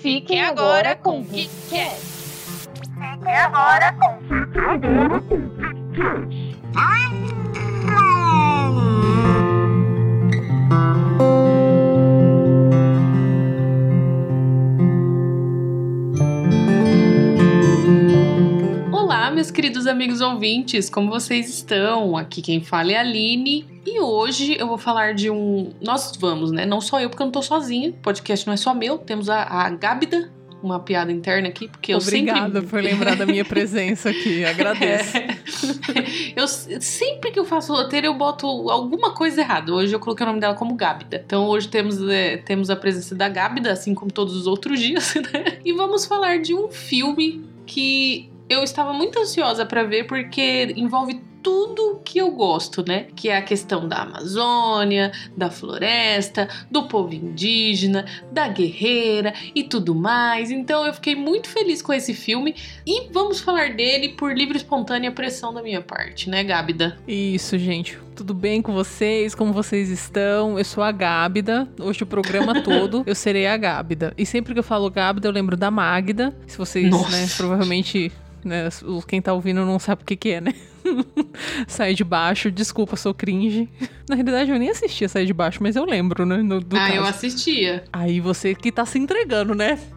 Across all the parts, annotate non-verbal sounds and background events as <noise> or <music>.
Fiquem agora com o Geekcast. Fiquem agora com o meus queridos amigos ouvintes, como vocês estão? Aqui quem fala é a Aline e hoje eu vou falar de um. Nós vamos, né? Não só eu, porque eu não tô sozinha. O podcast não é só meu. Temos a, a Gábida, uma piada interna aqui, porque eu Obrigada sempre. por lembrar da minha presença aqui, <laughs> agradeço. É. eu sempre que eu faço roteiro eu boto alguma coisa errada. Hoje eu coloquei o nome dela como Gábida. Então hoje temos, é, temos a presença da Gábida, assim como todos os outros dias, <laughs> né? E vamos falar de um filme que eu estava muito ansiosa para ver porque envolve tudo que eu gosto, né? Que é a questão da Amazônia, da floresta, do povo indígena, da guerreira e tudo mais. Então eu fiquei muito feliz com esse filme e vamos falar dele por livre e espontânea pressão da minha parte, né, Gábida? Isso, gente. Tudo bem com vocês? Como vocês estão? Eu sou a Gábida. Hoje o programa <laughs> todo eu serei a Gábida. E sempre que eu falo Gábida, eu lembro da Magda. Se vocês, Nossa. né, provavelmente né, quem tá ouvindo não sabe o que que é, né? <laughs> Sai de baixo, desculpa, sou cringe. <laughs> Na realidade, eu nem assistia Sai de Baixo, mas eu lembro, né? no- do ah, caso. eu assistia. Aí você que tá se entregando, né? <laughs>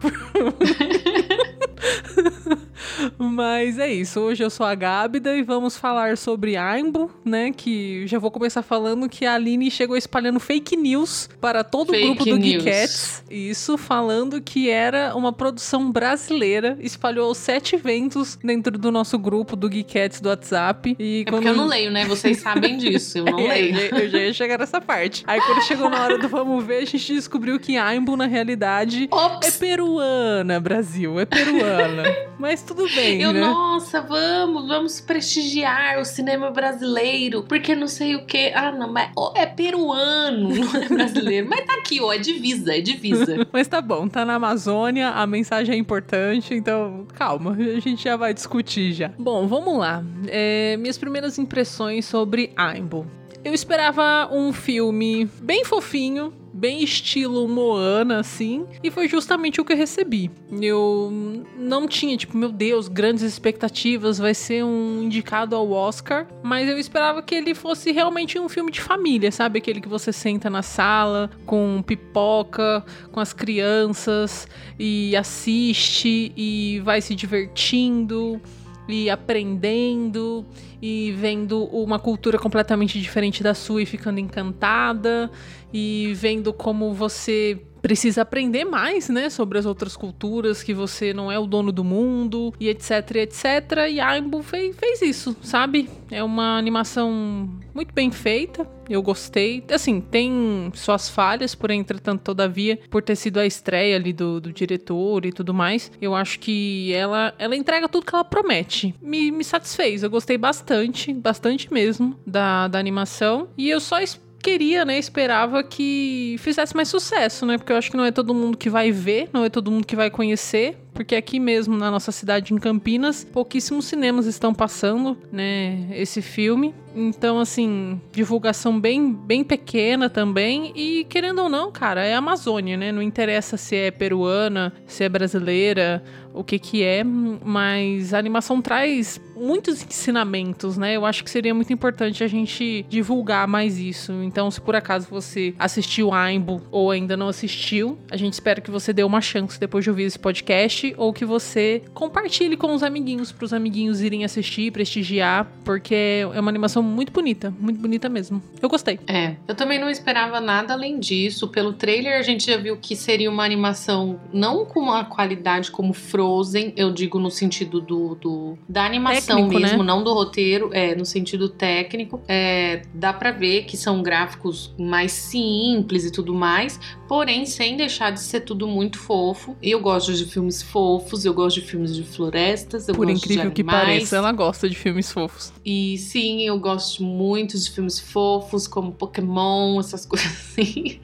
Mas é isso, hoje eu sou a Gábida e vamos falar sobre Aimbo, né? Que já vou começar falando que a Aline chegou espalhando fake news para todo Fake o grupo do. Geekettes. Isso, falando que era uma produção brasileira, espalhou sete eventos dentro do nosso grupo do Geekettes do WhatsApp. E É porque eu não leio, né? Vocês sabem disso, eu não <laughs> é, leio. eu, já- eu já ia chegar nessa parte. Aí quando chegou na hora do vamos ver, a gente descobriu que Aimbo, na realidade, é Ops! peruana, Brasil. É peruana. <laughs> Mas tudo bem, Eu, né? nossa, vamos, vamos prestigiar o cinema brasileiro, porque não sei o que. Ah, não, mas ó, é peruano, <laughs> não é brasileiro. mas tá aqui, ó, é divisa, é divisa. <laughs> Mas tá bom, tá na Amazônia, a mensagem é importante, então calma, a gente já vai discutir já. Bom, vamos lá. É, minhas primeiras impressões sobre Aimbo. Eu esperava um filme bem fofinho, bem estilo Moana, assim, e foi justamente o que eu recebi. Eu não tinha, tipo, meu Deus, grandes expectativas, vai ser um indicado ao Oscar, mas eu esperava que ele fosse realmente um filme de família, sabe? Aquele que você senta na sala com pipoca, com as crianças e assiste e vai se divertindo e aprendendo e vendo uma cultura completamente diferente da sua e ficando encantada e vendo como você precisa aprender mais, né, sobre as outras culturas, que você não é o dono do mundo e etc, etc. E Aimbo fez, fez isso, sabe? É uma animação muito bem feita. Eu gostei. Assim, tem suas falhas, porém, entretanto, todavia, por ter sido a estreia ali do, do diretor e tudo mais, eu acho que ela, ela entrega tudo que ela promete. Me, me satisfez. Eu gostei bastante, bastante mesmo da, da animação. E eu só es- queria, né, esperava que fizesse mais sucesso, né? Porque eu acho que não é todo mundo que vai ver, não é todo mundo que vai conhecer. Porque aqui mesmo na nossa cidade, em Campinas, pouquíssimos cinemas estão passando, né, esse filme. Então, assim, divulgação bem, bem pequena também. E querendo ou não, cara, é Amazônia, né? Não interessa se é peruana, se é brasileira, o que que é, mas a animação traz muitos ensinamentos, né? Eu acho que seria muito importante a gente divulgar mais isso. Então, se por acaso você assistiu Aimbo ou ainda não assistiu, a gente espera que você dê uma chance depois de ouvir esse podcast ou que você compartilhe com os amiguinhos para os amiguinhos irem assistir, prestigiar, porque é uma animação muito bonita, muito bonita mesmo. Eu gostei. É, eu também não esperava nada além disso. Pelo trailer a gente já viu que seria uma animação não com uma qualidade como Frozen, eu digo no sentido do, do- da animação Técnico, mesmo, né? não do roteiro, é no sentido técnico. É, dá pra ver que são gráficos mais simples e tudo mais, porém sem deixar de ser tudo muito fofo. E eu gosto de filmes fofos, eu gosto de filmes de florestas, eu Por gosto incrível de que pareça, ela gosta de filmes fofos. E sim, eu gosto muito de filmes fofos, como Pokémon, essas <laughs> coisas assim.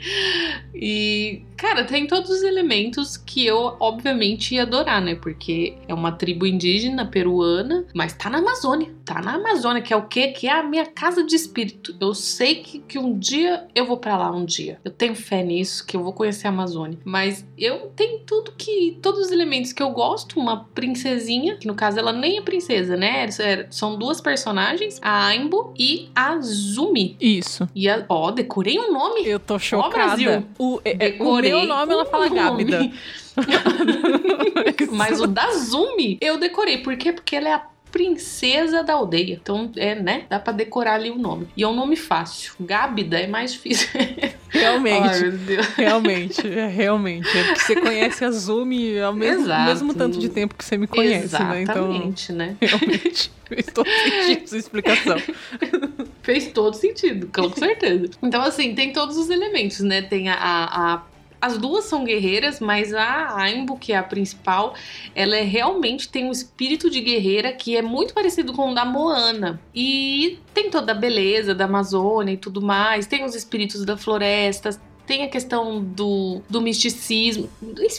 E, cara, tem todos os elementos que eu, obviamente, ia adorar, né? Porque é uma tribo indígena peruana, mas tá na Amazônia. Tá na Amazônia, que é o quê? Que é a minha casa de espírito. Eu sei que, que um dia eu vou pra lá, um dia. Eu tenho fé nisso, que eu vou conhecer a Amazônia. Mas eu tenho tudo que. Todos os elementos que eu gosto. Uma princesinha, que no caso ela nem é princesa, né? É- São duas personagens, a Aimbo e a Zumi. Isso. E a, ó, decorei um nome. Eu tô chocada. Brasil. o, é- é- o meu nome ela fala nome. Gábida. <laughs> <laughs> Mas o da Zumi eu decorei. Por quê? Porque ela é a princesa da aldeia. Então, é, né? Dá pra decorar ali o nome. E é um nome fácil. Gábida é mais difícil. <laughs> Realmente. Deus. Realmente, é, realmente. É porque você conhece a Zumi ao mesmo, mesmo tanto de tempo que você me conhece, né? Então, Exatamente, né? realmente, <laughs> fez todo sentido sua explicação. <laughs> Fez todo sentido, com certeza. Então, assim, tem todos os elementos, né? Tem a. a- a- as duas são guerreiras, mas a Aimbo, que é a principal, ela é, realmente tem um espírito de guerreira que é muito parecido com o da Moana. E tem toda a beleza da Amazônia e tudo mais, tem os espíritos da floresta, tem a questão do, do misticismo.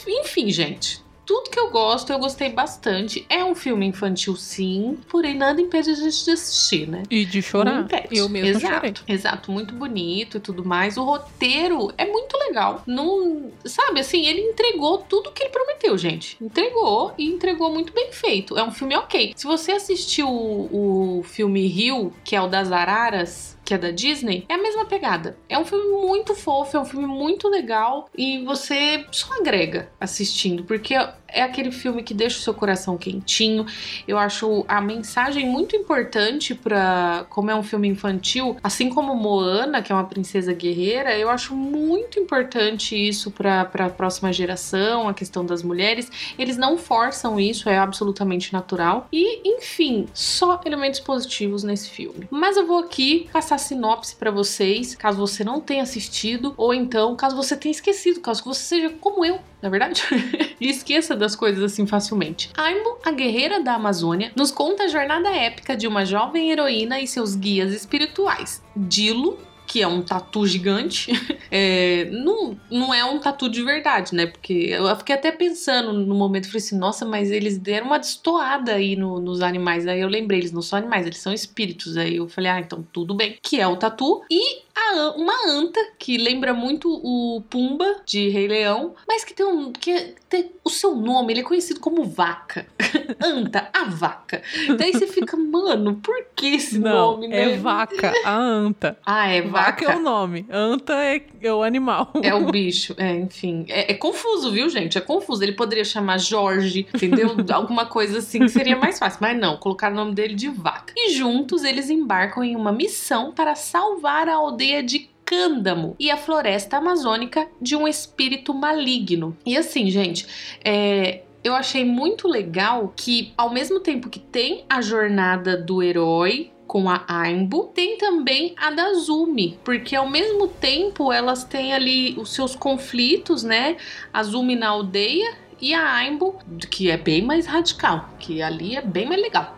Enfim, gente. Tudo que eu gosto, eu gostei bastante. É um filme infantil, sim, porém nada impede a gente de assistir, né? E de Não chorar. impede. Eu mesmo exato, chorei. Exato, muito bonito e tudo mais. O roteiro é muito legal. Não, sabe, assim, ele entregou tudo que ele prometeu, gente. Entregou e entregou muito bem feito. É um filme ok. Se você assistiu o, o filme Rio, que é o das Araras, que é da Disney, é a mesma pegada. É um filme muito fofo, é um filme muito legal e você só agrega assistindo, porque é aquele filme que deixa o seu coração quentinho. Eu acho a mensagem muito importante para, como é um filme infantil, assim como Moana, que é uma princesa guerreira, eu acho muito importante isso para a próxima geração, a questão das mulheres. Eles não forçam isso, é absolutamente natural. E, enfim, só elementos positivos nesse filme. Mas eu vou aqui passar sinopse para vocês, caso você não tenha assistido, ou então caso você tenha esquecido, caso você seja como eu, na verdade, <laughs> e esqueça das coisas assim facilmente. Aimbo, a guerreira da Amazônia, nos conta a jornada épica de uma jovem heroína e seus guias espirituais. Dilo, que é um tatu gigante, <laughs> é, não, não é um tatu de verdade, né? Porque eu fiquei até pensando no momento, falei assim, nossa, mas eles deram uma destoada aí no- nos animais. Aí eu lembrei, eles não são animais, eles são espíritos. Aí eu falei, ah, então tudo bem. Que é o tatu. E a uma anta, que lembra muito o Pumba de Rei Leão, mas que tem um. que é- tem- o seu nome ele é conhecido como vaca. <laughs> anta, a vaca. Daí você fica, <laughs> mano, por que esse Não, nome, né? é vaca, a anta. Ah, é Vaca vaca. é o nome, anta é, é o animal. É o <laughs> bicho, é, enfim. É, é confuso, viu, gente? É confuso. Ele poderia chamar Jorge, entendeu? Alguma coisa assim que seria mais fácil. Mas não, colocar o nome dele de vaca. E juntos eles embarcam em uma missão para salvar a aldeia de Cândamo e a floresta amazônica de um espírito maligno. E assim, gente, é, eu achei muito legal que, ao mesmo tempo que tem a jornada do herói com a Aimbo, tem também a da Zumi, porque ao mesmo tempo elas têm ali os seus conflitos, né? A Zumi na aldeia e a Aimbo, que é bem mais radical, que ali é bem mais legal.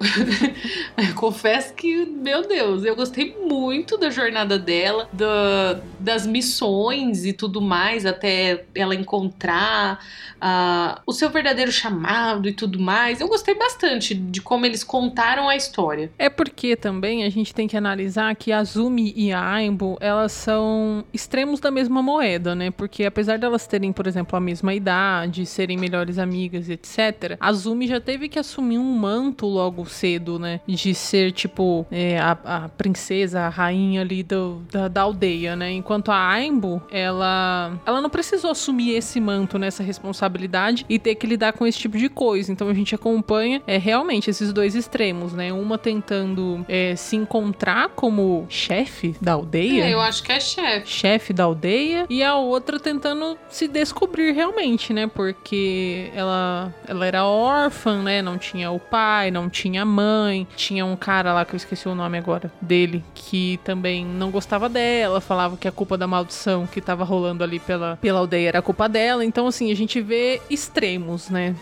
<laughs> Confesso que, meu Deus, eu gostei muito da jornada dela, da- das missões e tudo mais, até ela encontrar ah, o seu verdadeiro chamado e tudo mais. Eu gostei bastante de como eles contaram a história. É porque também a gente tem que analisar que a Zumi e a Aimbo, elas são extremos da mesma moeda, né? Porque apesar delas terem, por exemplo, a mesma idade, serem melhores amigas, etc., a Zumi já teve que assumir um manto logo cedo, né? De ser, tipo, é, a, a princesa, a rainha ali do- da, da aldeia, né? Enquanto a Aimbo, ela, ela não precisou assumir esse manto, nessa responsabilidade e ter que lidar com esse tipo de coisa. Então a gente acompanha é, realmente esses dois extremos, né? Uma tentando é, se encontrar como chefe da aldeia. É, eu acho que é chefe. Chefe da aldeia e a outra tentando se descobrir realmente, né? Porque porque ela, ela era órfã, né? Não tinha o pai, não tinha a mãe. Tinha um cara lá que eu esqueci o nome agora dele, que também não gostava dela, falava que a culpa da maldição que tava rolando ali pela, pela aldeia era culpa dela. Então, assim, a gente vê extremos, né?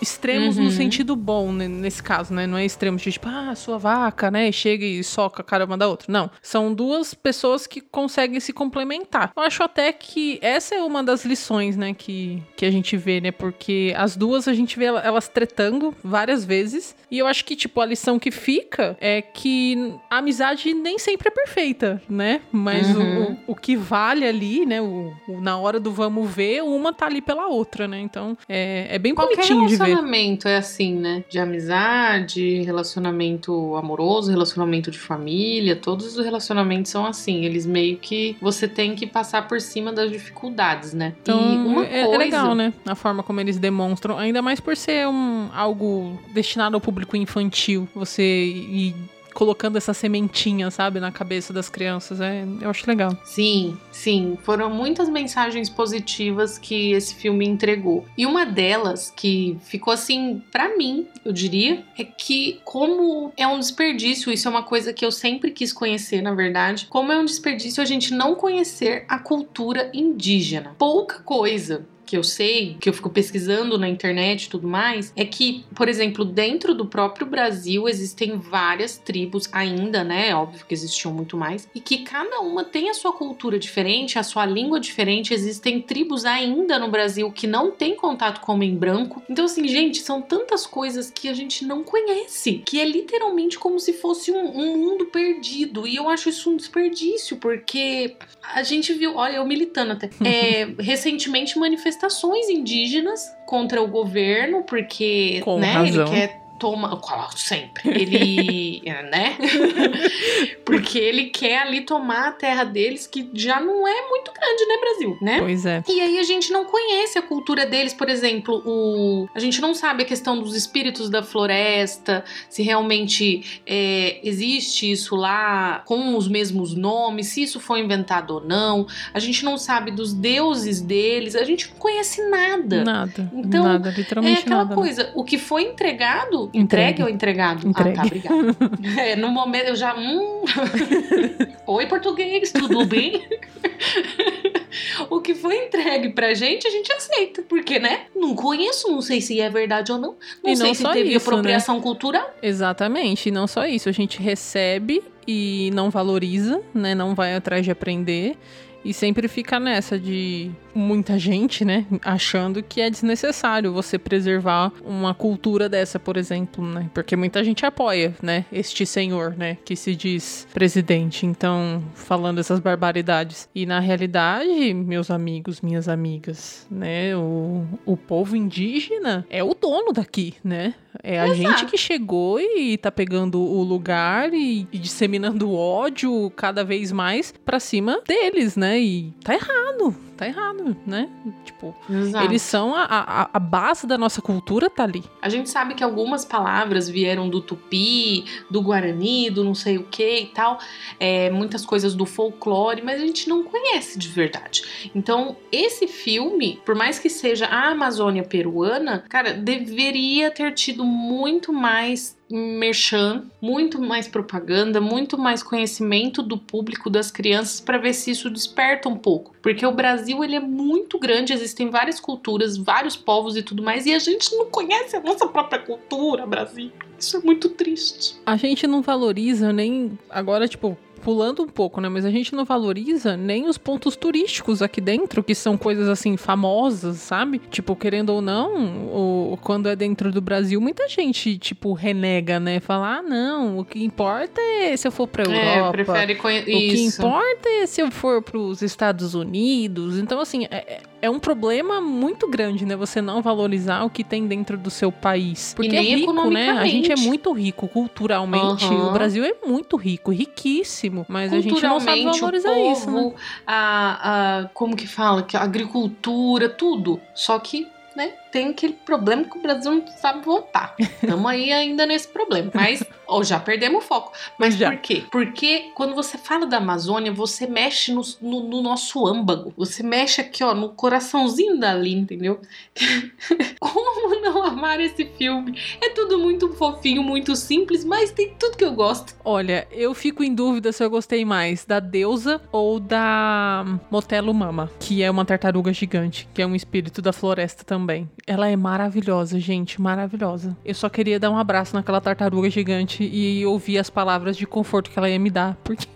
Extremos Uhum. no sentido bom, né, nesse caso, né? Não é extremos de tipo, ah, sua vaca, né? Chega e soca a cara uma da outra. Não. São duas pessoas que conseguem se complementar. Eu acho até que essa é uma das lições, né, que, que a gente vê, né? Porque as duas a gente vê ela- elas tretando várias vezes. E eu acho que, tipo, a lição que fica é que a amizade nem sempre é perfeita, né? Mas o- Uhum. o, o que vale ali, né? O, o- na hora do vamos ver, uma tá ali pela outra, né? Então é, é bem Qualquer bonitinho de ver. relacionamento é assim, né? De amizade, relacionamento amoroso, relacionamento de família, todos os relacionamentos são assim. Eles meio que você tem que passar por cima das dificuldades, né? Então, e uma é, é coisa, legal, né? A forma como eles demonstram, ainda mais por ser um, algo destinado ao público infantil. Você ir colocando essa sementinha, sabe, na cabeça das crianças. É, eu acho legal. Sim, sim. Foram muitas mensagens positivas que esse filme entregou. E uma delas, que ficou assim, pra mim, eu diria, é que como é um desperdício, isso é uma coisa que eu sempre quis conhecer, na verdade, como é um desperdício a gente não conhecer a cultura indígena. Pouca coisa que eu sei, que eu fico pesquisando na internet e tudo mais, é que, por exemplo, dentro do próprio Brasil existem várias tribos ainda, né? Óbvio que existiam muito mais, e que cada uma tem a sua cultura diferente, a sua língua diferente. Existem tribos ainda no Brasil que não têm contato com o homem branco. Então, assim, gente, são tantas coisas que a gente não conhece, que é literalmente como se fosse um, um mundo perdido. E eu acho isso um desperdício, porque a gente viu, olha, eu militando até, <laughs> é, recentemente manifestações indígenas contra o governo, porque, Com né, razão. ele quer tomar, claro, sempre, ele, <laughs> né, porque ele quer ali tomar a terra deles, que já não é muito grande, né, Brasil, né? Pois é. E aí a gente não conhece a cultura deles, por exemplo, o... a gente não sabe a questão dos espíritos da floresta, se realmente é, existe isso lá com os mesmos nomes, se isso foi inventado ou não. A gente não sabe dos deuses deles, a gente não conhece nada. Nada. Então, nada, É literalmente aquela nada. né? coisa, o que foi entregado, Entregue. entregue ou entregado? Entregue. Ah, tá, obrigada. é, no momento eu já. Hum... <laughs> Oi, português, tudo bem? o que foi entregue pra gente, a gente aceita. Porque, né? Não conheço, não sei se é verdade ou não. Não E sei não se teve isso, né? apropriação cultural. Exatamente, e não só isso, a gente recebe e não valoriza, né? Não vai atrás de aprender e sempre fica nessa de muita gente, né, achando que é desnecessário você preservar uma cultura dessa, por exemplo, né? Porque muita gente apoia, né, este senhor, né, que se diz presidente. Então, falando essas barbaridades. E na realidade, meus amigos, minhas amigas, né, o, o povo indígena é o dono daqui, né? É a gente que chegou e tá pegando o lugar e, e disseminando ódio cada vez mais pra cima deles, né? E tá errado, tá errado, né? Tipo, Exato. eles são a, a, a base da nossa cultura, tá ali. A gente sabe que algumas palavras vieram do tupi, do guarani, do não sei o que e tal, é, muitas coisas do folclore, mas a gente não conhece de verdade. Então, esse filme, por mais que seja a Amazônia peruana, cara, deveria ter tido muito mais merchan, muito mais propaganda, muito mais conhecimento do público das crianças para ver se isso desperta um pouco, porque o Brasil ele é muito grande, existem várias culturas, vários povos e tudo mais, e a gente não conhece a nossa própria cultura, Brasil. Isso é muito triste. A gente não valoriza nem. Agora, tipo, pulando um pouco, né? Mas a gente não valoriza nem os pontos turísticos aqui dentro, que são coisas assim famosas, sabe? Tipo, querendo ou não, o, quando é dentro do Brasil, muita gente, tipo, renega, né? Fala, ah, não, o que importa é se eu for pra É, Europa. prefere conhecer. O que importa é se eu for pros Estados Unidos. Então, assim, é, é um problema muito grande, né? Você não valorizar o que tem dentro do seu país. Porque é rico, né? A gente é muito rico culturalmente. Aham. O Brasil é muito rico, riquíssimo. Mas a gente não sabe valorizar povo, isso, né? a, a- como que fala? A agricultura, tudo. Só que né, tem aquele problema que o Brasil não sabe votar. Estamos aí ainda nesse problema. Mas, ou já perdemos o foco. Mas Já. por quê? Porque quando você fala da Amazônia, você mexe no, no- no nosso âmago. Você mexe aqui, ó, no coraçãozinho dali, entendeu? <laughs> Como não amar esse filme? É tudo muito fofinho, muito simples, mas tem tudo que eu gosto. Olha, eu fico em dúvida se eu gostei mais da deusa ou da Motelo Mama, que é uma tartaruga gigante, que é um espírito da floresta também. Ela é maravilhosa, gente, maravilhosa. Eu só queria dar um abraço naquela tartaruga gigante e ouvir as palavras de conforto que ela ia me dar, porque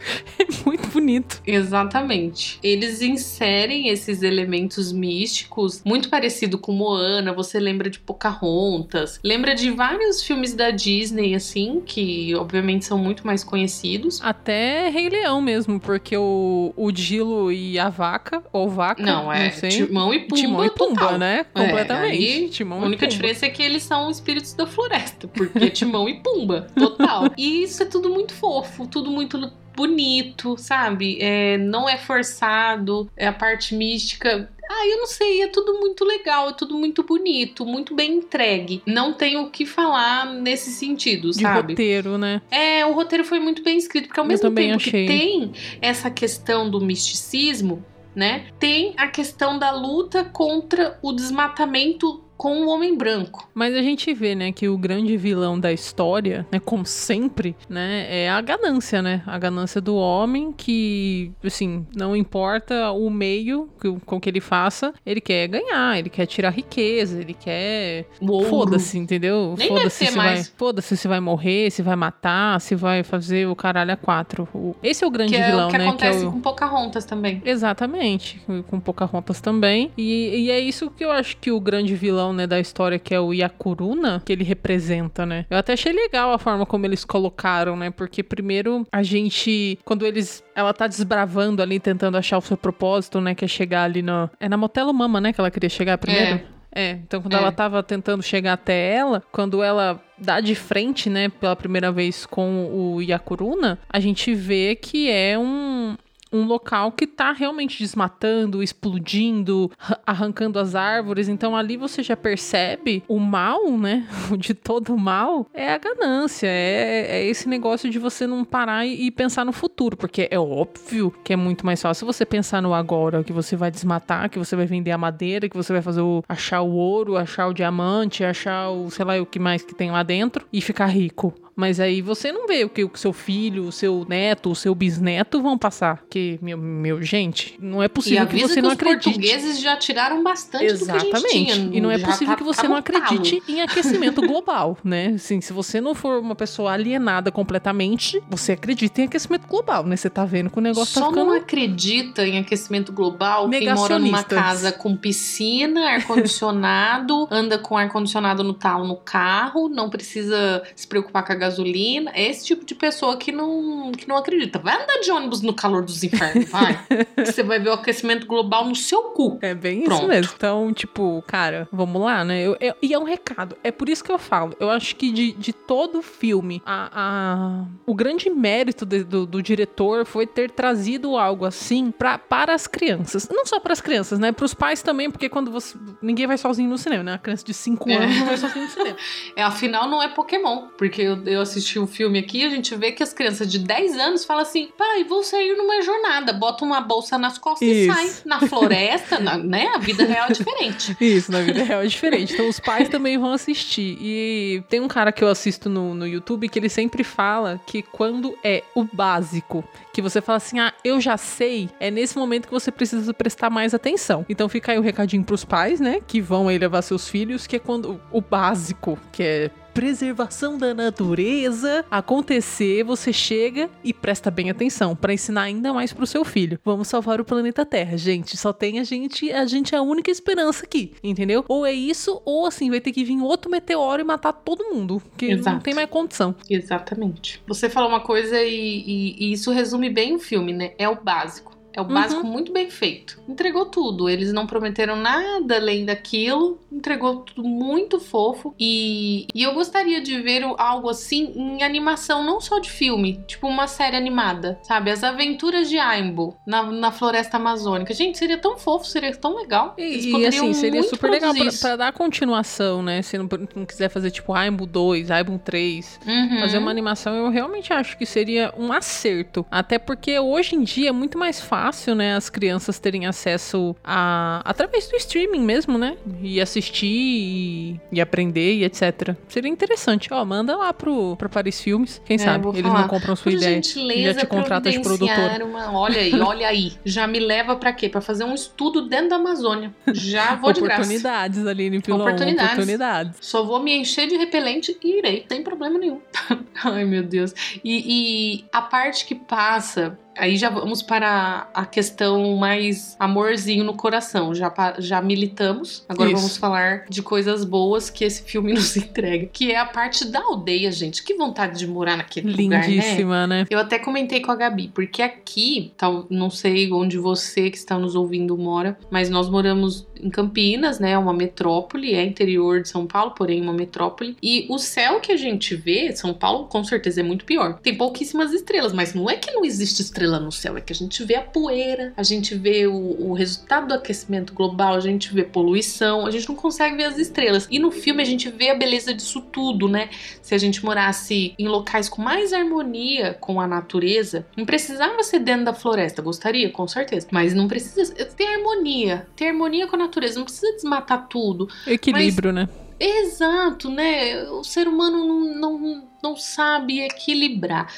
<laughs> é muito bonito. Exatamente. Eles inserem esses elementos místicos, muito parecido com Moana, você lembra de Pocahontas, lembra de vários filmes da Disney, assim, que obviamente são muito mais conhecidos. Até Rei Leão mesmo, porque o, o Dilo e a vaca, ou vaca, Não, é sei. Timão e Pumba. Timão e Pumba, total. né? É, Completamente. aí, Timão A única diferença é que eles são espíritos da floresta, porque é Timão e Pumba, total. <laughs> E isso é tudo muito fofo, tudo muito bonito, sabe? É, não é forçado, é a parte mística. Ah, eu não sei, é tudo muito legal, é tudo muito bonito, muito bem entregue. Não tenho o que falar nesse sentido, De sabe? roteiro, né? É, o roteiro foi muito bem escrito, porque ao Eu mesmo tempo achei. que tem essa questão do misticismo, né? Tem a questão da luta contra o desmatamento com o homem branco. Mas a gente vê, né, que o grande vilão da história, né, como sempre, né, é a ganância, né? A ganância do homem que, assim, não importa o meio que- com que ele faça, ele quer ganhar, ele quer tirar riqueza, ele quer. Foda-se, entendeu? Foda-se se vai, mais. foda-se se vai morrer, se vai matar, se vai fazer o caralho a quatro. Esse é o grande Que é vilão, o que né? acontece que é o... com Pocahontas também. Exatamente, com Pocahontas também. E, e é isso que eu acho que o grande vilão, né, da história, que é o Yakuruna, que ele representa, né? Eu até achei legal a forma como eles colocaram, né? Porque primeiro a gente, quando eles, ela tá desbravando ali, tentando achar o seu propósito, né, que é chegar ali no, é na Motelo Mama, né, que ela queria chegar primeiro. É, então quando É. ela tava tentando chegar até ela, quando ela dá de frente, né, pela primeira vez com o Yakuruna, a gente vê que é um, um local que tá realmente desmatando, explodindo, ra- arrancando as árvores. Então ali você já percebe o mal, né? <laughs> De todo mal é a ganância, é, é esse negócio de você não parar e, e pensar no futuro, porque é óbvio que é muito mais fácil você pensar no agora, que você vai desmatar, que você vai vender a madeira, que você vai fazer o achar o ouro, achar o diamante, achar o sei lá o que mais que tem lá dentro e ficar rico. Mas aí você não vê o que o seu filho, o seu neto, o seu bisneto vão passar. Que, meu, meu gente, não é possível que você que não os acredite. portugueses já tiraram bastante do que a gente Exatamente. tinha. E não é possível tá- que você tá não acredite em aquecimento global, né? Assim, se você não for uma pessoa alienada completamente, você acredita em aquecimento global, né? Você tá vendo que o negócio Só tá ficando não acredita em aquecimento global quem mora numa casa com piscina, ar-condicionado, <laughs> anda com ar-condicionado no talo no carro, não precisa se preocupar com a gasolina. É esse tipo de pessoa que não, que não acredita. Vai andar de ônibus no calor dos infernos, vai. <laughs> Você vai ver o aquecimento global no seu cu. É bem Pronto. isso mesmo. Então, tipo, cara, vamos lá, né? Eu- eu- e é um recado. É por isso que eu falo. Eu acho que de, de todo o filme, a, a- o grande mérito de- do, do diretor foi ter trazido algo assim pra, para as crianças. Não só para as crianças, né? Para os pais também, porque quando você. Ninguém vai sozinho no cinema, né? A criança de 5 É. anos não vai sozinho no cinema. <laughs> É, afinal, não é Pokémon. Porque eu, eu assisti o filme aqui, a gente vê que as crianças de 10 anos falam assim: pai, vou sair numa jornada. Bota uma bolsa nas costas Isso. e sai. Na floresta, na- né? A vida real é diferente. <laughs> Isso, na vida real é diferente. Então os pais também vão assistir. E tem um cara que eu assisto no, no YouTube que ele sempre fala que quando é o básico, que você fala assim, ah, eu já sei, é nesse momento que você precisa prestar mais atenção. Então fica aí o recadinho pros pais, né, que vão aí levar seus filhos, que é quando o básico, que é preservação da natureza acontecer, você chega e presta bem atenção pra ensinar ainda mais pro seu filho. Vamos salvar o planeta Terra, gente. Só tem a gente, a gente é a única esperança aqui, entendeu? Ou é isso, ou assim vai ter que vir outro meteoro e matar todo mundo, que não Exato. tem mais condição. Exatamente. Você falou uma coisa e, e- e isso resume bem o filme, né? É o básico. É o básico muito bem feito. Entregou tudo. Eles não prometeram nada além daquilo. Entregou tudo muito fofo. E, e eu gostaria de ver algo assim em animação, não só de filme. Tipo uma série animada, sabe? As aventuras de Aimbo na, na floresta amazônica. Gente, seria tão fofo, seria tão legal. Eles E, e, assim, seria super legal pra, pra dar continuação, né? Se não, não quiser fazer tipo Aimbo 2, Aimbo 3, Uhum. fazer uma animação, eu realmente acho que seria um acerto. Até porque hoje em dia é muito mais fácil, né, as crianças terem acesso a através do streaming mesmo, né? E assistir e, e aprender e etc. Seria interessante. Ó, manda lá pro, pro Paris Filmes. Quem É, sabe? Eles falar. não compram sua Por ideia. gentileza, já te contrata de produtora. Uma... Olha aí, olha aí. Já me leva pra quê? Pra fazer um estudo dentro da Amazônia. Já vou de graça. Oportunidades, Aline Pilon. Oportunidades. Oportunidades. Só vou me encher de repelente e irei, sem problema nenhum. <laughs> Ai, meu Deus. E, e a parte que passa. Aí já vamos para a questão mais amorzinho no coração. Já, já militamos. Agora Isso. vamos falar de coisas boas que esse filme <laughs> nos entrega. Que é a parte da aldeia, gente. Que vontade de morar naquele lugar, né? Lindíssima, né? Eu até comentei com a Gabi, porque aqui, tal, não sei onde você que está nos ouvindo mora, mas nós moramos em Campinas, né? Uma metrópole, é interior de São Paulo, porém uma metrópole. E o céu que a gente vê, São Paulo com certeza é muito pior. Tem pouquíssimas estrelas, mas não é que não existe estrela no céu, é que a gente vê a poeira, a gente vê o, o resultado do aquecimento global, a gente vê poluição, a gente não consegue ver as estrelas. E no filme a gente vê a beleza disso tudo, né? se a gente morasse em locais com mais harmonia com a natureza, não precisava ser dentro da floresta, gostaria, com certeza, mas não precisa ter harmonia, ter harmonia com a natureza, não precisa desmatar tudo. Equilíbrio, né? Exato, né? O ser humano não, não, não sabe equilibrar.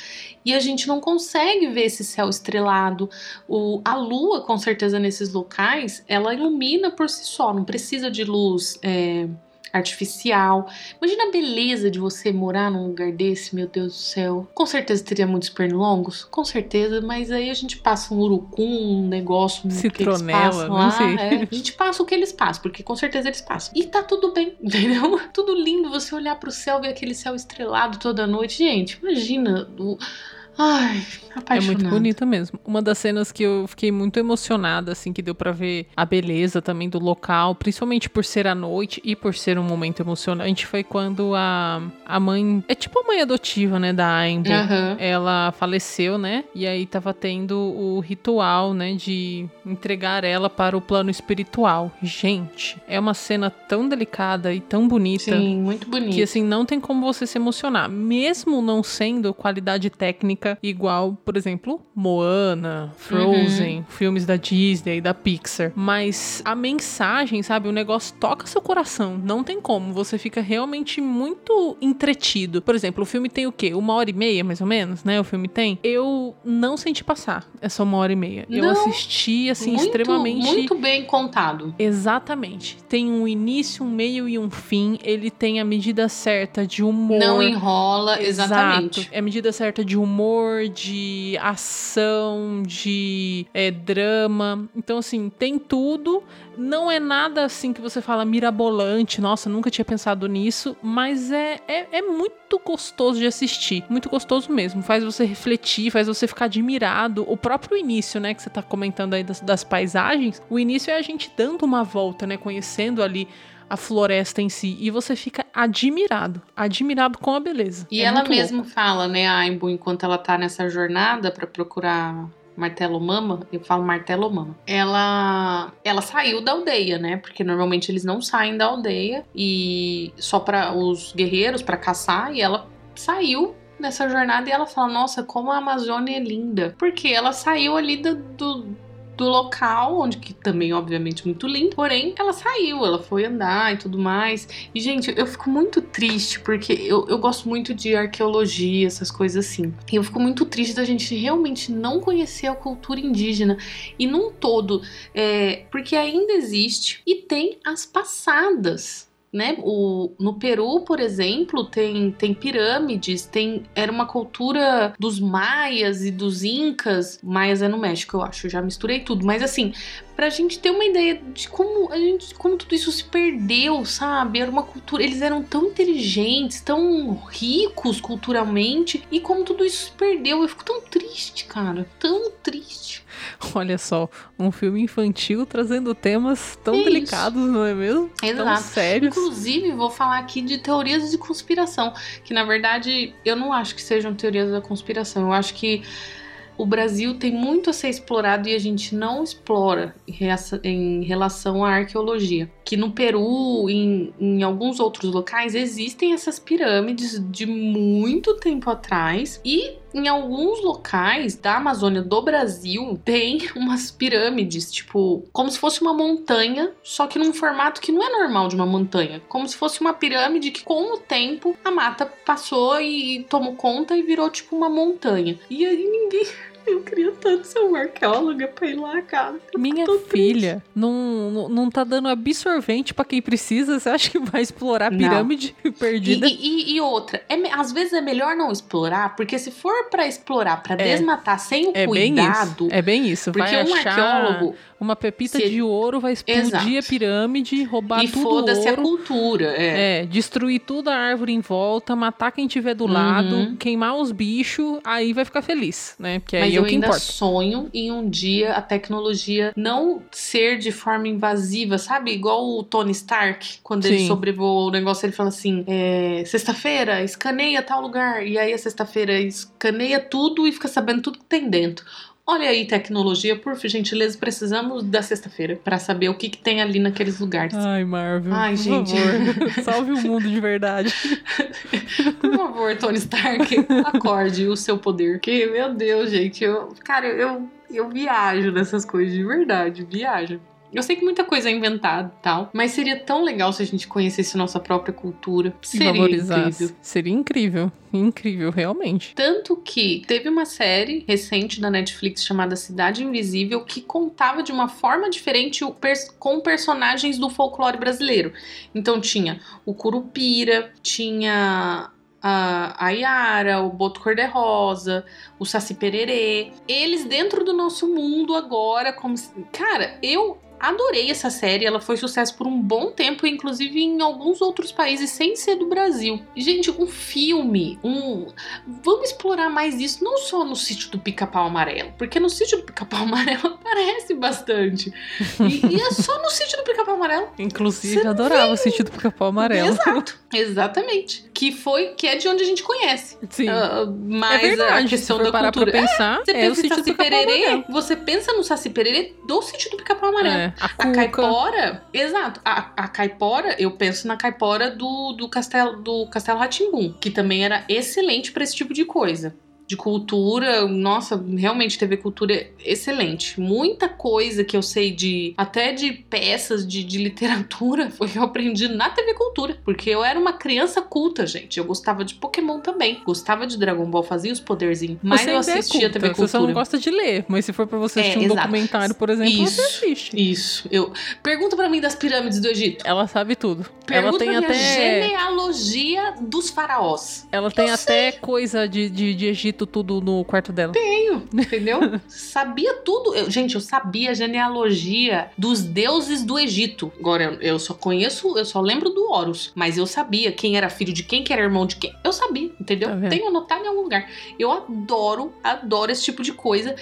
E a gente não consegue ver esse céu estrelado. O, a lua, com certeza, nesses locais, ela ilumina por si só, não precisa de luz. é, artificial. Imagina a beleza de você morar num lugar desse, meu Deus do céu. Com certeza teria muitos pernilongos, com certeza, mas aí a gente passa um urucum, um negócio Citronela, não lá. sei. é. A gente passa o que eles passam, porque com certeza eles passam. E tá tudo bem, <laughs> entendeu? Tudo lindo você olhar pro céu, ver aquele céu estrelado toda noite. Gente, imagina o. Ai, É apaixonada. muito bonita mesmo. Uma das cenas que eu fiquei muito emocionada, assim, que deu pra ver a beleza também do local, principalmente por ser à noite e por ser um momento emocionante, foi quando a, a mãe. É tipo a mãe adotiva, né, da Aimbo. Aham. Ela faleceu, né? E aí tava tendo o ritual, né, de entregar ela para o plano espiritual. Gente, é uma cena tão delicada e tão bonita. Sim, muito bonito. Que assim, não tem como você se emocionar. Mesmo não sendo qualidade técnica igual, por exemplo, Moana, Frozen, filmes da Disney, da Pixar. Mas a mensagem, sabe? O negócio toca seu coração. Não tem como. Você fica realmente muito entretido. Por exemplo, o filme tem o quê? Uma hora e meia, mais ou menos, né? O filme tem. Eu não senti passar essa uma hora e meia. Eu Não. assisti, assim, muito, extremamente. Muito bem contado. Exatamente. Tem um início, um meio e um fim. Ele tem a medida certa de humor. Não enrola, exatamente. Exato. É a medida certa de humor, de ação, de é, drama. Então, assim, tem tudo. Não é nada assim que você fala mirabolante. Nossa, nunca tinha pensado nisso. Mas é, é, é muito gostoso de assistir. Muito gostoso mesmo. Faz você refletir, faz você ficar admirado. O próprio início, né, que você tá comentando aí das, das paisagens. O início é a gente dando uma volta, né, conhecendo ali a floresta em si. E você fica admirado. Admirado com a beleza. E É ela muito louco. mesma fala, né, a Aimbo, enquanto ela tá nessa jornada pra procurar martelo mama, eu falo martelo mama. Ela ela saiu da aldeia, né? Porque normalmente eles não saem da aldeia e só para os guerreiros para caçar e ela saiu nessa jornada e ela fala: "Nossa, como a Amazônia é linda". Porque ela saiu ali do, do do local, onde que também, obviamente, muito lindo. Porém, ela saiu, ela foi andar e tudo mais. E, gente, eu fico muito triste, porque eu, eu gosto muito de arqueologia, essas coisas assim. E eu fico muito triste da gente realmente não conhecer a cultura indígena. E num todo, é, porque ainda existe e tem as passadas. Né? O, no Peru, por exemplo, tem, tem pirâmides, tem era uma cultura dos maias e dos incas. Maias é no México, eu acho, já misturei tudo. Mas assim, pra gente ter uma ideia de como a gente, como tudo isso se perdeu, sabe? Era uma cultura, eles eram tão inteligentes, tão ricos culturalmente e como tudo isso se perdeu. Eu fico tão triste, cara, tão triste. <laughs> Olha só, um filme infantil trazendo temas tão Isso. delicados, não é mesmo? Tão Exato. sérios. Inclusive, vou falar aqui de teorias de conspiração, que na verdade eu não acho que sejam teorias da conspiração. Eu acho que o Brasil tem muito a ser explorado e a gente não explora em relação à arqueologia. Que no Peru, em, em alguns outros locais, existem essas pirâmides de muito tempo atrás e em alguns locais da Amazônia do Brasil tem <laughs> umas pirâmides, tipo, como se fosse uma montanha, só que num formato que não é normal de uma montanha. Como se fosse uma pirâmide que, com o tempo, a mata passou e tomou conta e virou tipo uma montanha. E aí ninguém. Eu queria tanto ser uma arqueóloga pra ir lá, cara. Eu Minha tô triste. filha não, não, não tá dando absorvente pra quem precisa. Você acha que vai explorar a Não. pirâmide E, perdida? e- e- e outra, é às vezes é melhor não explorar, porque se for pra explorar, pra desmatar sem o é bem isso. cuidado, É bem isso. porque vai um achar arqueólogo uma pepita se- de ouro, vai explodir Exato. a pirâmide, roubar e tudo o foda-se a ouro. cultura. É. É, destruir toda a árvore em volta, matar quem tiver do Uhum. lado, queimar os bichos, aí vai ficar feliz, né? Porque Mas aí é eu o que ainda importa. sonho em um dia a tecnologia não ser de forma invasiva, sabe? Igual o Tony Stark, quando ele Sim. sobrevoou o negócio, ele fala assim: é, sexta-feira, escaneia tal lugar. E aí a sexta-feira escaneia tudo e fica sabendo tudo que tem dentro. Olha aí, tecnologia, por gentileza, precisamos da sexta-feira pra saber o que, que tem ali naqueles lugares. Ai, Marvel. Ai, por gente. favor. <laughs> Salve o mundo de verdade. <laughs> Por favor, Tony Stark, acorde o seu poder. Que, meu Deus, gente, eu, cara, eu, eu viajo nessas coisas de verdade, viajo. Eu sei que muita coisa é inventada e tal, mas seria tão legal se a gente conhecesse nossa própria cultura. Seria valorizasse. incrível. Seria incrível. Incrível, realmente. Tanto que teve uma série recente da Netflix chamada Cidade Invisível que contava de uma forma diferente com personagens do folclore brasileiro. Então tinha o Curupira, tinha a, Yara, o Boto Cor-de-Rosa, o Saci Pererê. Eles dentro do nosso mundo agora, como se... Cara, eu adorei essa série, ela foi sucesso por um bom tempo, inclusive em alguns outros países, sem ser do Brasil. Gente, um filme, um... Vamos explorar mais isso, não só no sítio do Pica-Pau Amarelo, porque no sítio do Pica-Pau <laughs> Amarelo aparece bastante. E, e é só no sítio do Pica-Pau Amarelo. Inclusive, adorava o sítio do pica-pau amarelo. Exato, exatamente. Que foi, que é de onde a gente conhece. Sim. É mas verdade. a questão da parar cultura. pra pensar, Você é o pensa em sítio do Saci Pererê, você pensa no Saci Pererê do sítio do Pica-Pau Amarelo. É, a caipora, exato. A, a caipora, eu penso na caipora do, do castelo do Castelo Ratimbum, que também era excelente pra esse tipo de coisa. De cultura, nossa, realmente TV Cultura excelente. Muita coisa que eu sei de. até de peças de, de literatura <laughs> foi que eu aprendi na TV Cultura. Porque eu era uma criança culta, gente. Eu gostava de Pokémon também. Gostava de Dragon Ball, fazia os poderzinhos. Mas Você eu é assistia culta, TV Você só não Cultura. gosta de ler, mas se for pra você É, assistir um exato. documentário, por exemplo, você Isso. assiste. Isso. Eu... Pergunta pra mim das pirâmides do Egito. Ela sabe tudo. ela Pergunta tem pra mim a até. genealogia dos faraós. Ela tem Eu até coisa de, de, de Egito tudo no quarto dela. Tenho, entendeu? <laughs> sabia tudo. Eu- gente, eu sabia a genealogia dos deuses do Egito. Agora, eu, eu só conheço, eu só lembro do Horus. Mas eu sabia quem era filho de quem, quem era irmão de quem. Eu sabia, entendeu? Tá? Tenho anotado em algum lugar. Eu adoro, adoro esse tipo de coisa.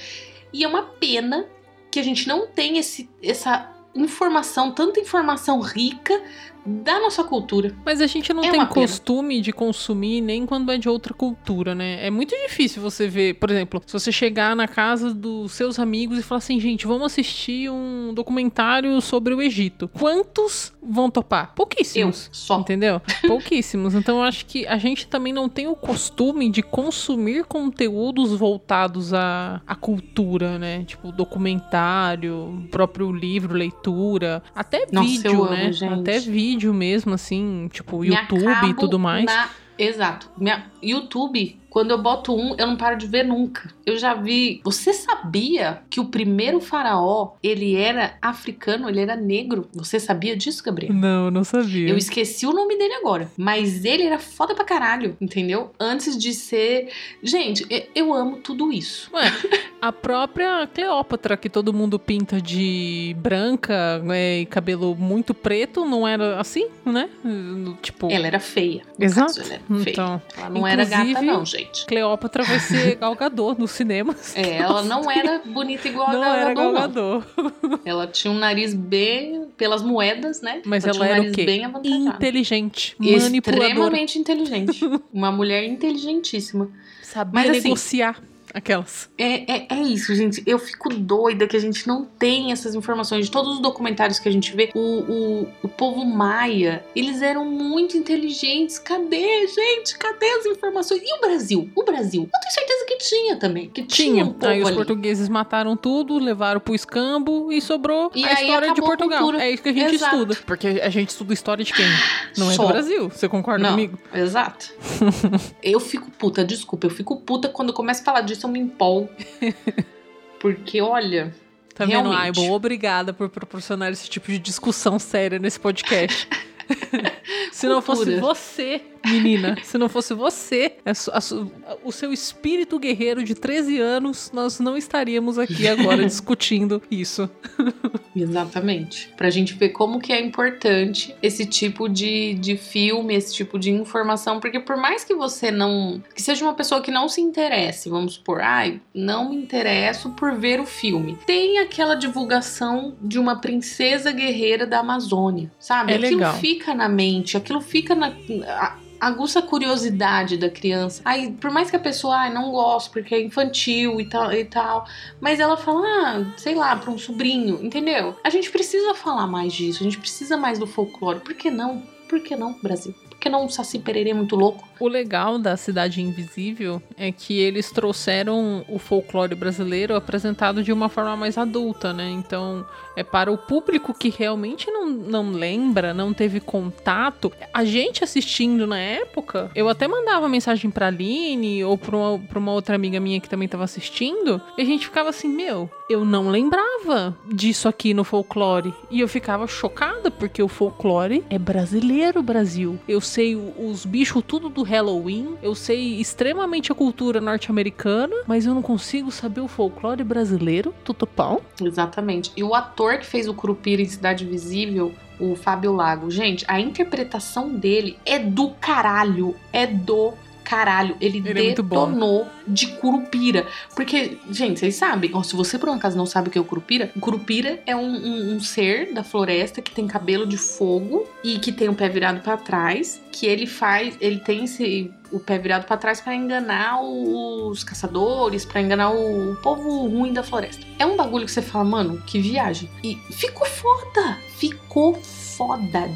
E é uma pena que a gente não tem esse, essa informação, tanta informação rica da nossa cultura. Mas a gente não É tem pena. costume de consumir nem quando é de outra cultura, né? É muito difícil você ver, por exemplo, se você chegar na casa dos seus amigos e falar assim, gente, vamos assistir um documentário sobre o Egito. Quantos vão topar? Eu Pouquíssimos. só. Entendeu? <laughs> Pouquíssimos. Então eu acho que a gente também não tem o costume de consumir conteúdos voltados à, à cultura, né? Tipo, documentário, próprio livro, leitura, até Nossa, vídeo, eu amo, né? Até vídeo mesmo, assim, tipo, YouTube e tudo mais. na- Exato. Minha YouTube, quando eu boto um, eu não paro de ver nunca. Eu já vi. Você sabia que o primeiro faraó ele era africano, ele era negro? Você sabia disso, Gabriel? Não, eu não sabia. Eu esqueci o nome dele agora. Mas ele era foda pra caralho, entendeu? Antes de ser. Gente, eu amo tudo isso. Ué, <laughs> a própria Cleópatra, que todo mundo pinta de branca é, e cabelo muito preto, não era assim, né? Tipo. Ela era feia. Exato. caso, era feia. Então, Ela não era gata, não, gente. Cleópatra vai ser <laughs> galgador nos cinemas. É, ela não era bonita igual Não a era Gal Gadot, não. galgador. Ela tinha um nariz bem pelas moedas, né? Mas tinha ela um era nariz o quê? bem avantajado. Inteligente, manipuladora. Extremamente inteligente. Uma mulher inteligentíssima. Sabia Mas, assim, negociar aquelas. É, é, é isso, gente. Eu fico doida que a gente não tem essas informações. De todos os documentários que a gente vê, o, o, o povo maia, eles eram muito inteligentes. Cadê, gente? Cadê as informações? E o Brasil? O Brasil? Eu tenho certeza que tinha também. Que tinha, Tinha. um aí os ali. portugueses mataram tudo, levaram pro escambo e sobrou E a história de Portugal. É isso que a gente Exato. estuda. Porque a gente estuda história de quem? Não é Só. do Brasil. Você concorda Não. comigo? Exato. <laughs> eu fico puta, desculpa. Eu fico puta quando começo a falar disso, eu me empolgo. <laughs> Porque, olha. Tá vendo, Realmente. Aibo? Obrigada por proporcionar esse tipo de discussão séria nesse podcast. <laughs> se não fosse você, menina, se não fosse você, a su- a su- o seu espírito guerreiro de 13 anos, nós não estaríamos aqui agora <laughs> discutindo isso. Exatamente. Pra gente ver como que é importante esse tipo de, de filme, esse tipo de informação, porque por mais que você não. que seja uma pessoa que não se interesse, vamos supor, ai, não me interesso por ver o filme. Tem aquela divulgação de uma princesa guerreira da Amazônia, sabe? É aquilo legal. fica na mente, aquilo fica na. a- aguça a curiosidade da criança. Aí, por mais que a pessoa, ai, não goste porque é infantil e tal, e tal, mas ela fala, ah, sei lá, pra um sobrinho, entendeu? A gente precisa falar mais disso, a gente precisa mais do folclore. Por que não? Por que não, Brasil? Por que não o Saci Pererê muito louco? O legal da Cidade Invisível é que eles trouxeram o folclore brasileiro apresentado de uma forma mais adulta, né? Então, é para o público que realmente não, não lembra, não teve contato. A gente assistindo na época, eu até mandava mensagem pra Aline ou pra uma, pra uma outra amiga minha que também tava assistindo, e a gente ficava assim, meu, eu não lembrava disso aqui no folclore. E eu ficava chocada, porque o folclore é brasileiro, Brasil. Eu sei os bichos tudo do Halloween, eu sei extremamente a cultura norte-americana, mas eu não consigo saber o folclore brasileiro, tutupão. Exatamente. E o ator que fez o Curupira em Cidade Visível, o Fábio Lago, gente, a interpretação dele é do caralho. É do caralho. Ele, Ele é detonou de Curupira. Porque, gente, vocês sabem, ó, se você por um acaso não sabe o que é o Curupira, o Curupira é um, um- um ser da floresta que tem cabelo de fogo e que tem o pé virado pra trás, que ele faz, ele tem esse o pé virado pra trás pra enganar os caçadores, pra enganar o povo ruim da floresta. É um bagulho que você fala, mano, que viagem. E ficou foda, ficou foda,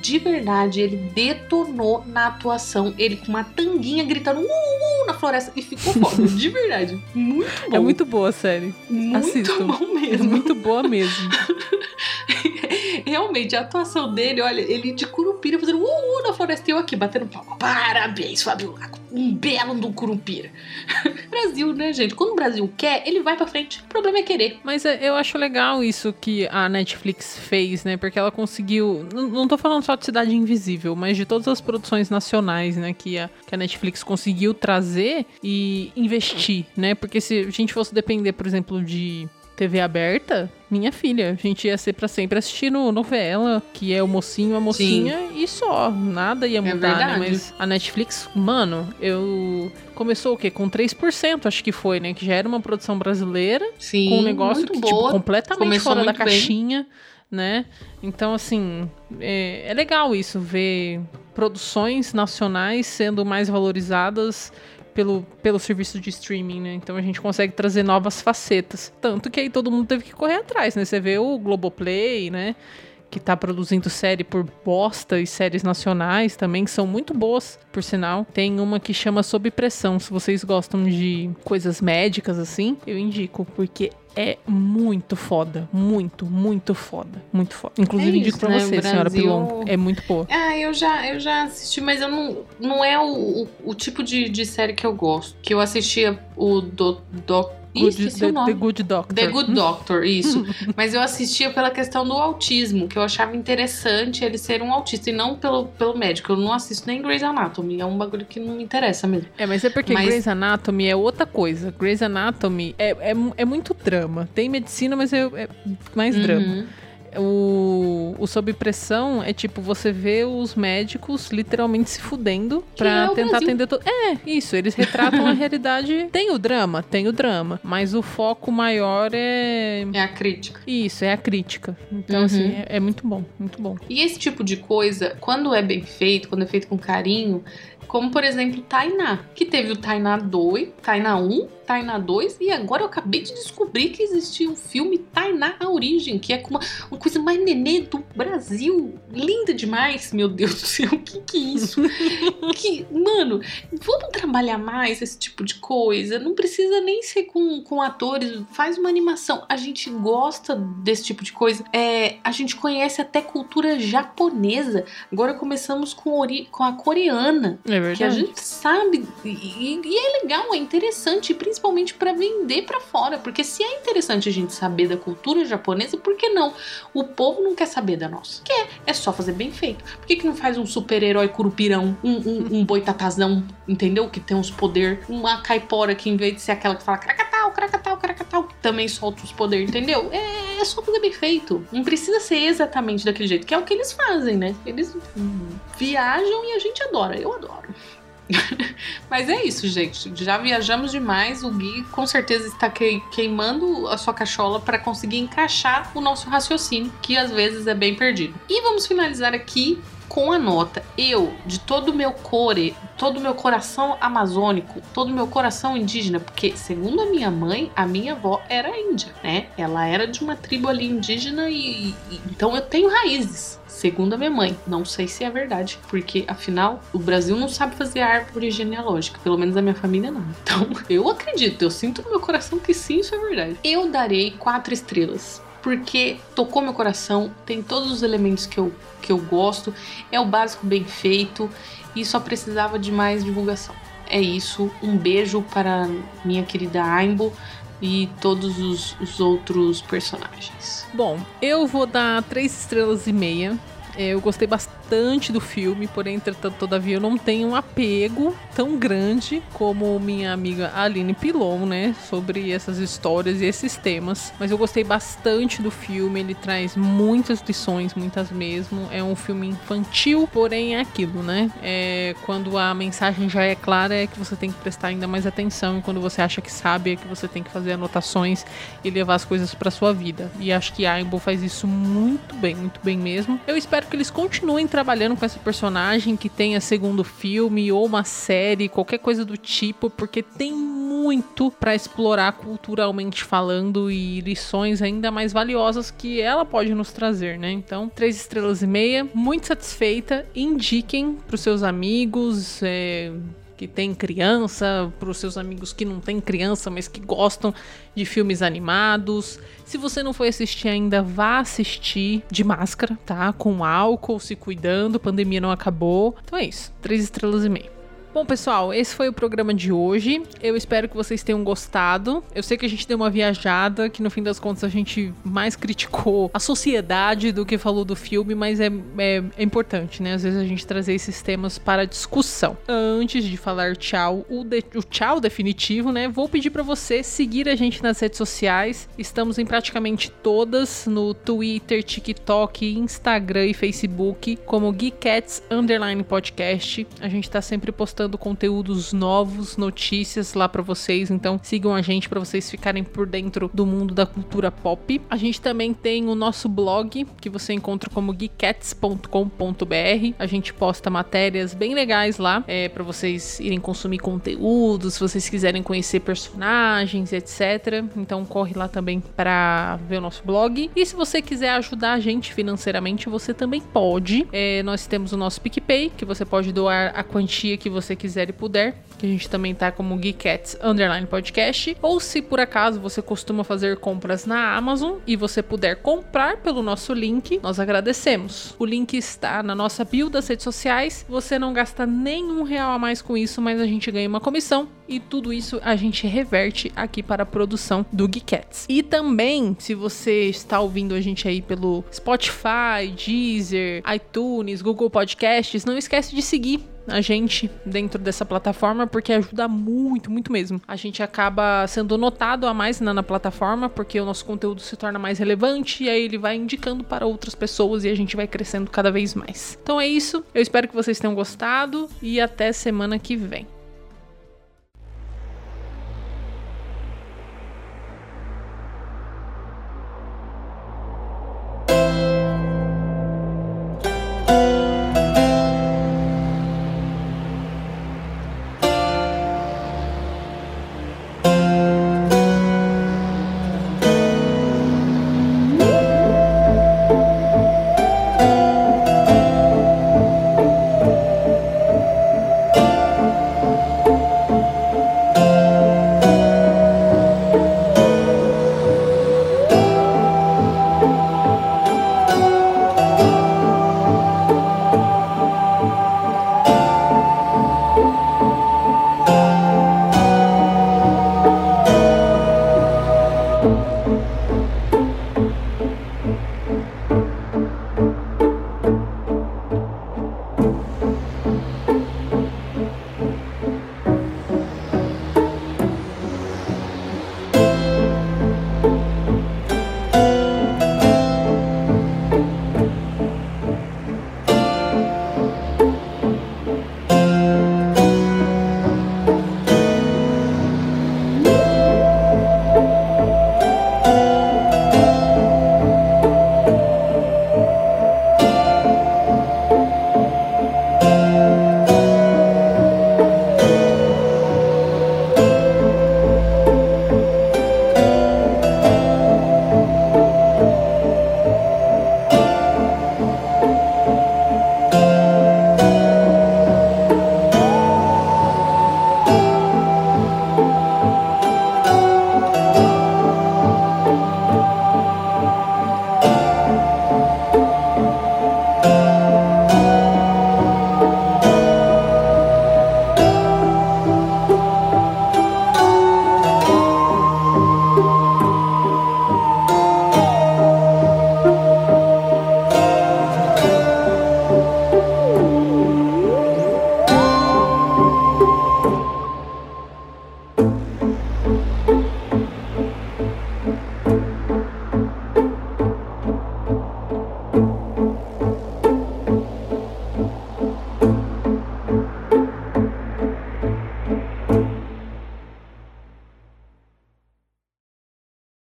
de verdade. Ele detonou na atuação, ele com uma tanguinha gritando uh, uh, na floresta e ficou foda, <laughs> de verdade. Muito bom. É muito boa a série. muito assistam. bom É mesmo. muito boa mesmo. <laughs> Realmente, a atuação dele, olha, ele de curupira fazendo uh, uh na floresta eu aqui batendo palma. Parabéns, Fábio Lago. Um belo do curupira. <laughs> Brasil, né, gente? Quando o Brasil quer, ele vai pra frente. O problema é querer. Mas é, eu acho legal isso que a Netflix fez, né? Porque ela conseguiu. Não, não tô falando só de Cidade Invisível, mas de todas as produções nacionais, né? Que a, que a Netflix conseguiu trazer e investir, né? Porque se a gente fosse depender, por exemplo, de. TV aberta, minha filha, a gente ia ser pra sempre assistindo novela, que é o mocinho, a mocinha e só, nada ia mudar, né? verdade. Mas a Netflix, mano, eu começou o quê? Com 3%, acho que foi, né? Que já era uma produção brasileira, Sim, com um negócio que, tipo, completamente Começou fora da bem. caixinha, né? Então, assim, é, é legal isso, ver produções nacionais sendo mais valorizadas pelo, pelo serviço de streaming, né? Então a gente consegue trazer novas facetas. Tanto que aí todo mundo teve que correr atrás, né? Você vê o Globoplay, né? que tá produzindo série por bosta e séries nacionais também, que são muito boas, por sinal. Tem uma que chama Sob Pressão. Se vocês gostam de coisas médicas assim, eu indico, porque é muito foda. Muito, muito foda. Muito foda. Inclusive, É indico isso, pra né? você, O senhora Brasil- Pilon. É muito boa. Ah, eu já, eu já assisti, mas eu não, não é o, o, o tipo de, de série que eu gosto. Que eu assistia o do, do, Good- esqueci the. The Good Doctor. The Good Doctor, isso. <laughs> Mas eu assistia pela questão do autismo, que eu achava interessante ele ser um autista e não pelo, pelo médico. Eu não assisto nem Grey's Anatomy, é um bagulho que não me interessa mesmo. É, mas é porque Mas- Grey's Anatomy é outra coisa. Grey's Anatomy é, é, é muito drama. Tem medicina, mas é, é mais drama. O, o Sob Pressão é tipo, você vê os médicos literalmente se fudendo pra é tentar atender todo. É, isso, eles retratam a <laughs> realidade. Tem o drama, tem o drama. Mas o foco maior é. É a crítica. Isso, é a crítica. Então, Uhum. assim, é, é muito bom, muito bom. E esse tipo de coisa, quando é bem feito, quando é feito com carinho, como por exemplo Tainá, que teve o Tainá 2, Tainá 1, Tainá 2, e agora eu acabei de descobrir que existia um filme Tainá a Origem, que é com uma, uma coisa mais nenê do Brasil. Linda demais, meu Deus do céu, o <laughs> que que é isso? que, mano, vamos trabalhar mais esse tipo de coisa. Não precisa nem ser com, com atores, faz uma animação. A gente gosta desse tipo de coisa. É, a gente conhece até cultura japonesa. Agora começamos com, ori com a coreana, É verdade. que a gente sabe. E, e é legal, é interessante, principalmente para vender para fora. Porque se é interessante a gente saber da cultura japonesa, por que não? O povo não quer saber da nossa. Quer, é só fazer bem feito. Por que, que não faz um super-herói curupirão, um, um, um boitatazão, entendeu? Que tem uns poder, uma caipora que em vez de ser aquela que fala cracatau, cracatau, cracatau, que também solta os poderes, entendeu? É, é só fazer bem feito. Não precisa ser exatamente daquele jeito, que é o que eles fazem, né? Eles viajam e a gente adora. Eu adoro. <laughs> Mas é isso, gente. Já viajamos demais. O Gui com certeza está que- queimando a sua cachola para conseguir encaixar o nosso raciocínio, que às vezes é bem perdido. E vamos finalizar aqui com a nota. Eu, de todo o meu core, todo o meu coração amazônico, todo o meu coração indígena, porque segundo a minha mãe, a minha avó era índia, né? Ela era de uma tribo ali indígena e, e- então eu tenho raízes. Segundo a minha mãe, não sei se é verdade, porque afinal o Brasil não sabe fazer árvore genealógica, pelo menos a minha família não. Então <laughs> eu acredito, eu sinto no meu coração que sim, isso é verdade. Eu darei quatro estrelas, porque tocou meu coração, tem todos os elementos que eu, que eu gosto, é o básico bem feito e só precisava de mais divulgação. É isso, um beijo para minha querida Aimbo e todos os, os outros personagens. Bom, eu vou dar três estrelas e meia. É, Eu gostei bastante do filme, porém, entretanto, todavia, eu não tenho um apego tão grande como minha amiga Aline Pilon, né? Sobre essas histórias e esses temas. Mas eu gostei bastante do filme, ele traz muitas lições, muitas mesmo. É um filme infantil, porém é aquilo, né? É, quando a mensagem já é clara, é que você tem que prestar ainda mais atenção. E quando você acha que sabe, é que você tem que fazer anotações e levar as coisas pra sua vida. E acho que Aimbo faz isso muito bem, muito bem mesmo. Eu espero que eles continuem trabalhando com essa personagem, que tenha segundo filme ou uma série, qualquer coisa do tipo, porque tem muito pra explorar culturalmente falando e lições ainda mais valiosas que ela pode nos trazer, né? Então, três estrelas e meia, muito satisfeita. Indiquem pros seus amigos, é, que tem criança, para os seus amigos que não têm criança, mas que gostam de filmes animados. Se você não foi assistir ainda, vá assistir de máscara, tá? Com álcool, se cuidando, pandemia não acabou. Então é isso, três estrelas e meia. Bom, pessoal, esse foi o programa de hoje. Eu espero que vocês tenham gostado. Eu sei que a gente deu uma viajada, que no fim das contas a gente mais criticou a sociedade do que falou do filme, mas é, é, é importante, né? Às vezes a gente trazer esses temas para discussão. Antes de falar tchau, o, de- o tchau definitivo, né? Vou pedir para você seguir a gente nas redes sociais. Estamos em praticamente todas, no Twitter, TikTok, Instagram e Facebook, como Geekcats Underline Podcast. A gente tá sempre postando conteúdos novos, notícias lá para vocês. Então sigam a gente para vocês ficarem por dentro do mundo da cultura pop. A gente também tem o nosso blog que você encontra como geekcats.com.br. A gente posta matérias bem legais lá é, para vocês irem consumir conteúdo, se vocês quiserem conhecer personagens, etc. Então corre lá também para ver o nosso blog. E se você quiser ajudar a gente financeiramente, você também pode. É, nós temos o nosso PicPay, que você pode doar a quantia que você quiser e puder. Que a gente também tá como Geekcats Underline Podcast. Ou se por acaso você costuma fazer compras na Amazon e você puder comprar pelo nosso link, nós agradecemos. O link está na nossa bio das redes sociais. Você não gasta nenhum real a mais com isso, mas a gente ganha uma comissão e tudo isso a gente reverte aqui para a produção do Geekets. E também, se você está ouvindo a gente aí pelo Spotify, Deezer, iTunes, Google Podcasts, não esquece de seguir a gente dentro dessa plataforma porque ajuda muito, muito mesmo. A gente acaba sendo notado a mais na, na, plataforma porque o nosso conteúdo se torna mais relevante e aí ele vai indicando para outras pessoas e a gente vai crescendo cada vez mais. Então é isso. Eu espero que vocês tenham gostado e até semana que vem.